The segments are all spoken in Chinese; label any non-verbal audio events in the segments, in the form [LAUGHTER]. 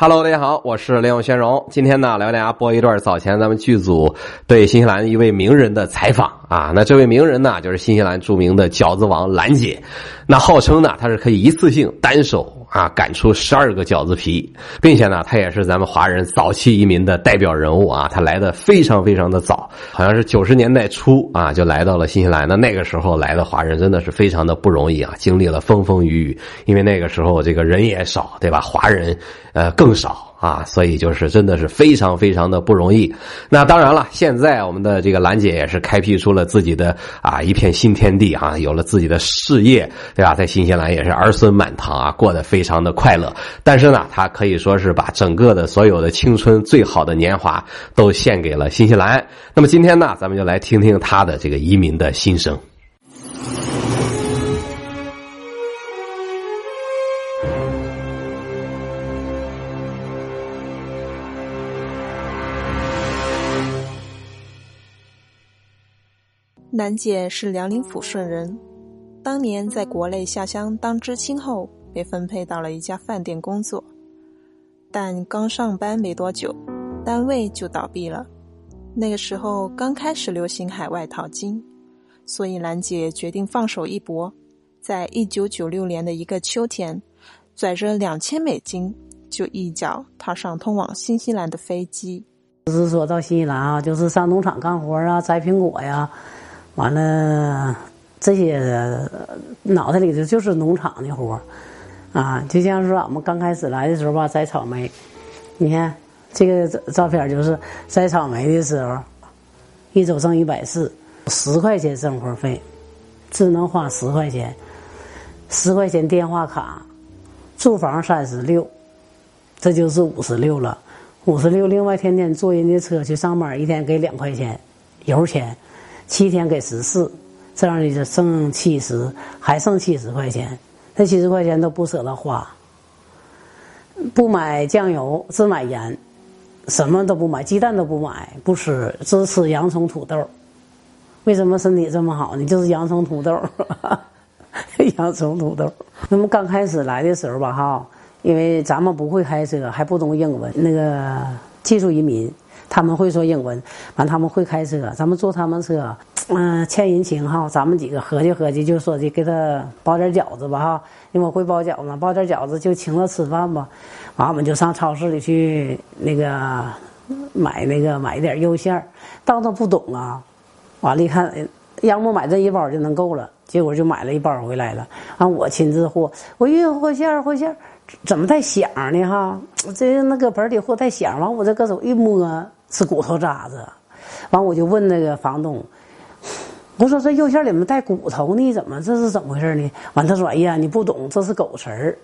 Hello，大家好，我是林永轩荣。今天呢，来为大家播一段早前咱们剧组对新西兰一位名人的采访啊。那这位名人呢，就是新西兰著名的饺子王兰姐。那号称呢，她是可以一次性单手啊擀出十二个饺子皮，并且呢，他也是咱们华人早期移民的代表人物啊。他来的非常非常的早，好像是九十年代初啊就来到了新西兰。那那个时候来的华人真的是非常的不容易啊，经历了风风雨雨。因为那个时候这个人也少，对吧？华人呃更少。啊，所以就是真的是非常非常的不容易。那当然了，现在我们的这个兰姐也是开辟出了自己的啊一片新天地啊，有了自己的事业，对吧？在新西兰也是儿孙满堂啊，过得非常的快乐。但是呢，她可以说是把整个的所有的青春、最好的年华都献给了新西兰。那么今天呢，咱们就来听听她的这个移民的心声。兰姐是辽宁抚顺人，当年在国内下乡当知青后，被分配到了一家饭店工作，但刚上班没多久，单位就倒闭了。那个时候刚开始流行海外淘金，所以兰姐决定放手一搏，在一九九六年的一个秋天，拽着两千美金，就一脚踏上通往新西兰的飞机。就是说到新西兰啊，就是上农场干活啊，摘苹果呀。完了，这些脑袋里头就是农场的活啊，就像说俺们刚开始来的时候吧，摘草莓，你看这个照片就是摘草莓的时候，一周挣一百四，十块钱生活费，只能花十块钱，十块钱电话卡，住房三十六，这就是五十六了，五十六，另外天天坐人家车去上班，一天给两块钱油钱。七天给十四，这样的就剩七十，还剩七十块钱。这七十块钱都不舍得花，不买酱油，只买盐，什么都不买，鸡蛋都不买，不吃，只吃洋葱土豆。为什么身体这么好呢？就是洋葱土豆，[LAUGHS] 洋葱土豆。那么刚开始来的时候吧，哈，因为咱们不会开车，还不懂英文，那个技术移民。他们会说英文，完他们会开车，咱们坐他们车，嗯，欠人情哈，咱们几个合计合计，就说的给他包点饺子吧哈，因为我会包饺子，包点饺子就请他吃饭吧，完我们就上超市里去那个买那个买一点肉馅儿，当他不懂啊，完了，一看，要么买这一包就能够了，结果就买了一包回来了，完我亲自和，我一和馅儿和馅儿，怎么带响呢哈？这那个盆里和带响，完我这搁手一摸。是骨头渣子，完我就问那个房东，我说这肉馅里面带骨头呢，怎么这是怎么回事呢？完他说哎呀你不懂，这是狗食儿，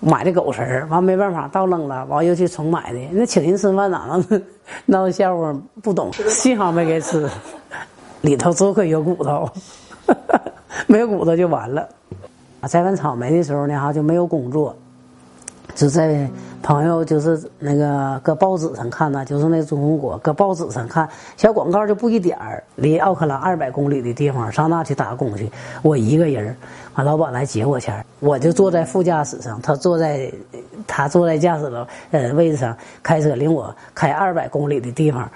买的狗食儿，完没办法倒扔了，完又去重买的。那请人吃饭哪能 [LAUGHS] 闹笑话？不懂，幸好没给吃，里头多亏有骨头，[LAUGHS] 没有骨头就完了。摘完草莓的时候呢，哈就没有工作。就在朋友就是那个搁报纸上看呢，就是那中国搁报纸上看小广告就不一点儿，离奥克兰二百公里的地方上那去打工去。我一个人，完老板来接我前我就坐在副驾驶上，他坐在他坐在驾驶的呃位置上开车领我开二百公里的地方，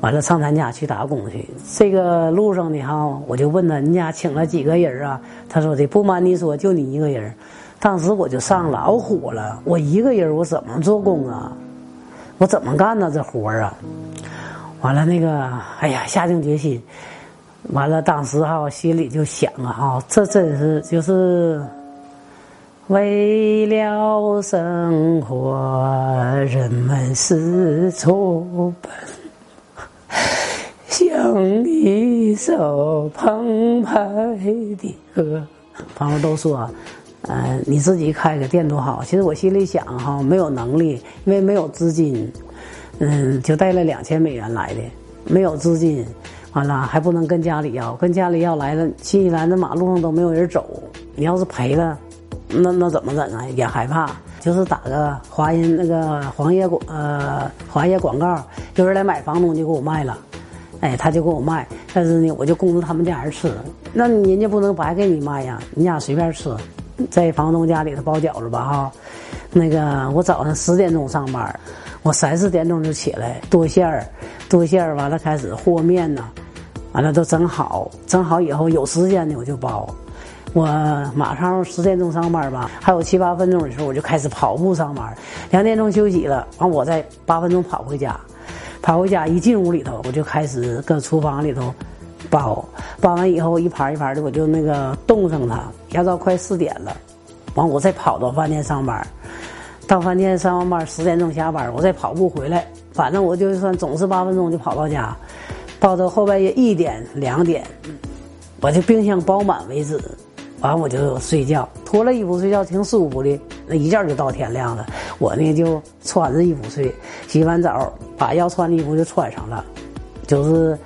完了上他家去打工去。这个路上呢哈，我就问他你家请了几个人啊？他说的不瞒你说，就你一个人。当时我就上老火了，我一个人我怎么做工啊？我怎么干呢这活儿啊？完了那个，哎呀，下定决心，完了当时哈心里就想啊哈，这真是就是为了生活，人们四处奔，像一首澎湃的歌。朋友都说。嗯，你自己开个店多好。其实我心里想哈，没有能力，因为没有资金，嗯，就带了两千美元来的，没有资金，完了还不能跟家里要，跟家里要来了，新西兰的马路上都没有人走，你要是赔了，那那怎么整啊？也害怕，就是打个华人那个黄页广呃华页广告，有人来买，房东就给我卖了，哎，他就给我卖，但是呢，我就供着他们家人吃，那人家不能白给你卖呀，你俩随便吃。在房东家里头包饺子吧哈，那个我早上十点钟上班，我三四点钟就起来剁馅儿，剁馅儿完了开始和面呢，完了都整好，整好以后有时间的我就包。我马上十点钟上班吧，还有七八分钟的时候我就开始跑步上班，两点钟休息了，完我再八分钟跑回家，跑回家一进屋里头我就开始搁厨房里头包，包完以后一盘一盘的我就那个冻上它，压到快四点了，完我再跑到饭店上班，到饭店上完班十点钟下班，我再跑步回来，反正我就算总是八分钟就跑到家，到到后半夜一点两点，我就冰箱包满为止。完我就睡觉，脱了衣服睡觉挺舒服的，那一觉就到天亮了。我呢就穿着衣服睡，洗完澡把要穿的衣服就穿上了，就是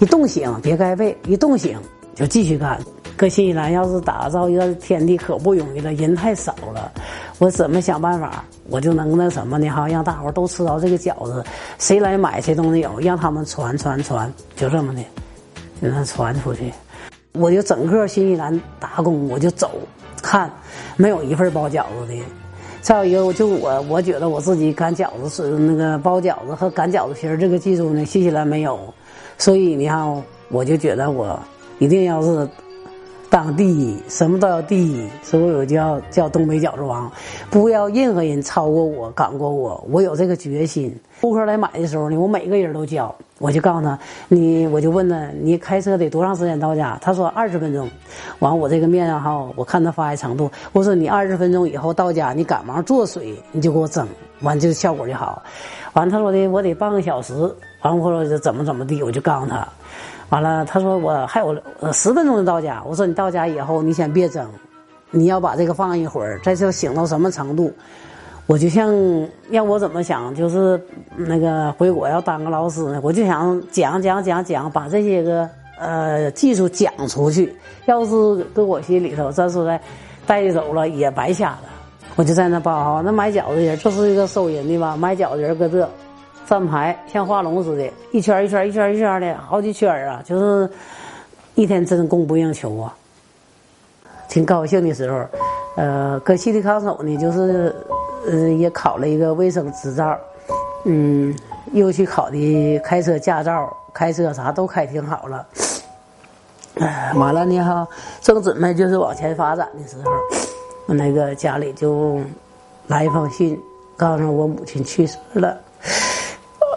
一冻醒别盖被，一冻醒就继续干。搁新西兰要是打造一个天地可不容易了，人太少了，我怎么想办法我就能那什么呢？哈，让大伙都吃到这个饺子，谁来买谁都能有，让他们传传传，就这么的，让他传出去。我就整个新西兰打工，我就走看，没有一份包饺子的。再有一个，就我我觉得我自己擀饺子是那个包饺子和擀饺子皮儿这个技术呢，新西兰没有。所以你看，我就觉得我一定要是当第一，什么都要第一，所以我就要叫东北饺子王，不要任何人超过我、赶过我，我有这个决心。顾客来买的时候呢，我每个人都教。我就告诉他，你我就问他，你开车得多长时间到家？他说二十分钟。完，我这个面哈，我看他发的程度，我说你二十分钟以后到家，你赶忙做水，你就给我蒸，完就效果就好。完，他说的我得半个小时。完，我说怎么怎么地，我就告诉他。完了，他说我还有十分钟就到家。我说你到家以后，你先别蒸，你要把这个放一会儿，再说醒到什么程度。我就像让我怎么想，就是那个回国要当个老师呢，我就想讲讲讲讲，把这些个呃技术讲出去。要是搁我心里头，这是在带走了也白瞎了。我就在那包，那买饺子人就是一个收银的吧，买饺子人搁这站排，像画龙似的，一圈一圈一圈一圈的好几圈啊，就是一天真供不应求啊。挺高兴的时候，呃，搁西里康手呢，就是。呃，也考了一个卫生执照，嗯，又去考的开车驾照，开车啥都开挺好了。哎，完了呢哈，正准备就是往前发展的时候，那个家里就来一封信，告诉我母亲去世了。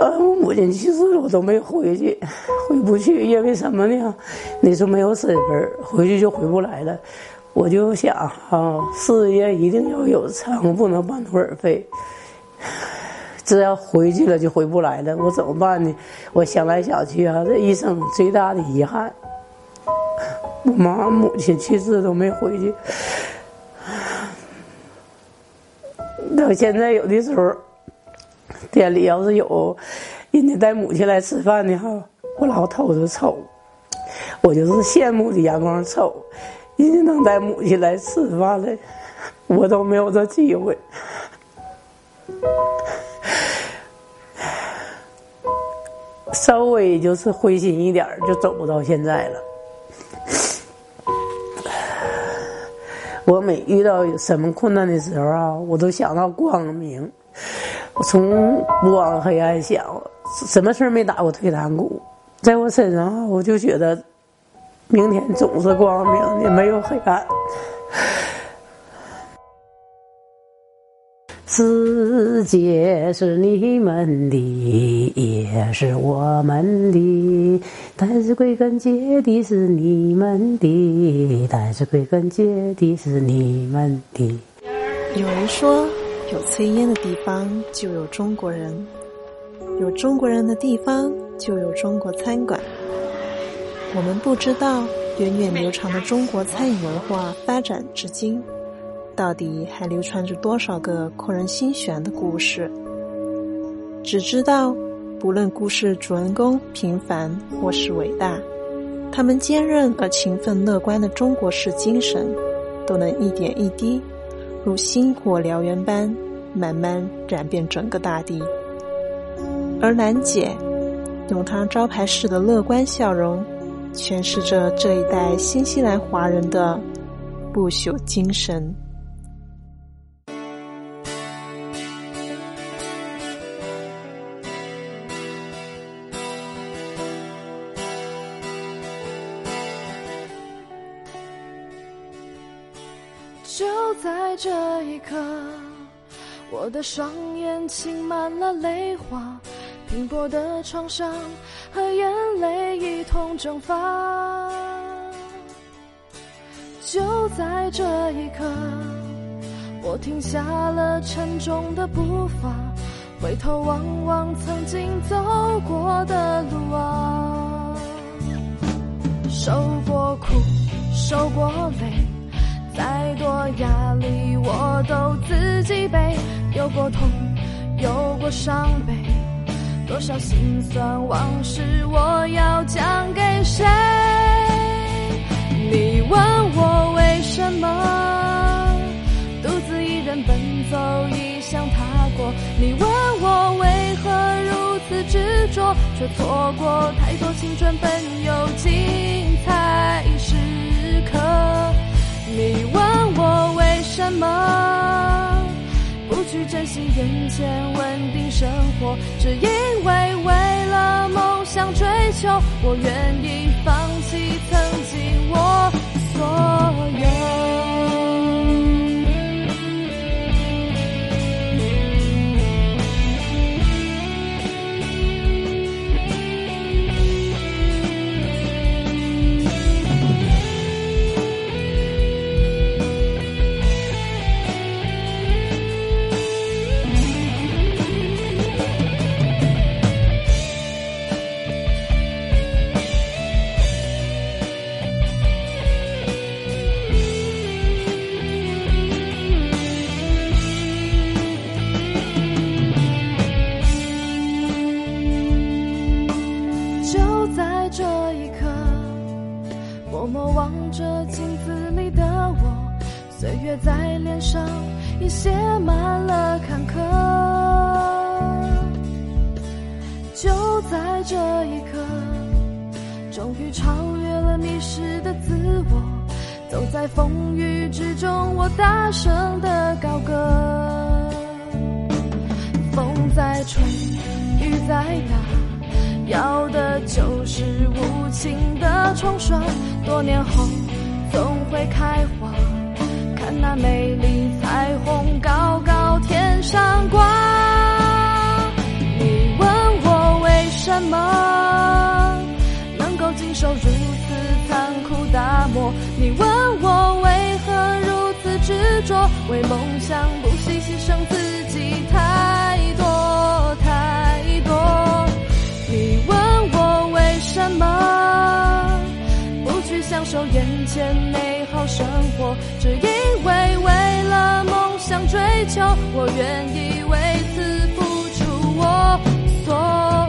我母亲去世了，我都没回去，回不去，因为什么呢？那时候没有身份，回去就回不来了。我就想啊，事业一定要有成，不能半途而废。只要回去了就回不来了，我怎么办呢？我想来想去啊，这一生最大的遗憾，我妈母亲去世都没回去。到现在有的时候，店里要是有人家带母亲来吃饭的哈，我老偷着瞅，我就是羡慕的眼光瞅。人家能带母亲来吃饭了，[LAUGHS] 我都没有这机会，稍微就是灰心一点就走不到现在了。我每遇到什么困难的时候啊，我都想到光明，我从不往黑暗想，什么事没打过退堂鼓，在我身上我就觉得。明天总是光明的，没有黑暗。世界是你们的，也是我们的，但是归根结底是你们的，但是归根结底是你们的。有人说，有炊烟的地方就有中国人，有中国人的地方就有中国餐馆。我们不知道源远流长的中国餐饮文化发展至今，到底还流传着多少个扣人心弦的故事。只知道，不论故事主人公平凡或是伟大，他们坚韧而勤奋乐观的中国式精神，都能一点一滴，如星火燎原般，慢慢染遍整个大地。而兰姐，用她招牌式的乐观笑容。诠释着这一代新西兰华人的不朽精神。一刻，我的双眼噙满了泪花，拼搏的创伤和眼泪一同蒸发。就在这一刻，我停下了沉重的步伐，回头望望曾经走过的路啊，受过苦，受过累。压力我都自己背，有过痛，有过伤悲，多少心酸往事我要讲给谁？你问我为什么独自一人奔走异乡踏过？你问我为何如此执着，却错过太多青春本有人前稳定生活？只因为为了梦想追求，我愿意放弃曾经我所有。失的自我，走在风雨之中，我大声的高歌。风在吹，雨在打。要的就是无情的冲刷，多年后总会开花。看那美丽彩虹高高天上挂。你问我为什么为梦想不惜牺牲自己太多太多，你问我为什么不去享受眼前美好生活，只因为为了梦想追求，我愿意为此付出我所有。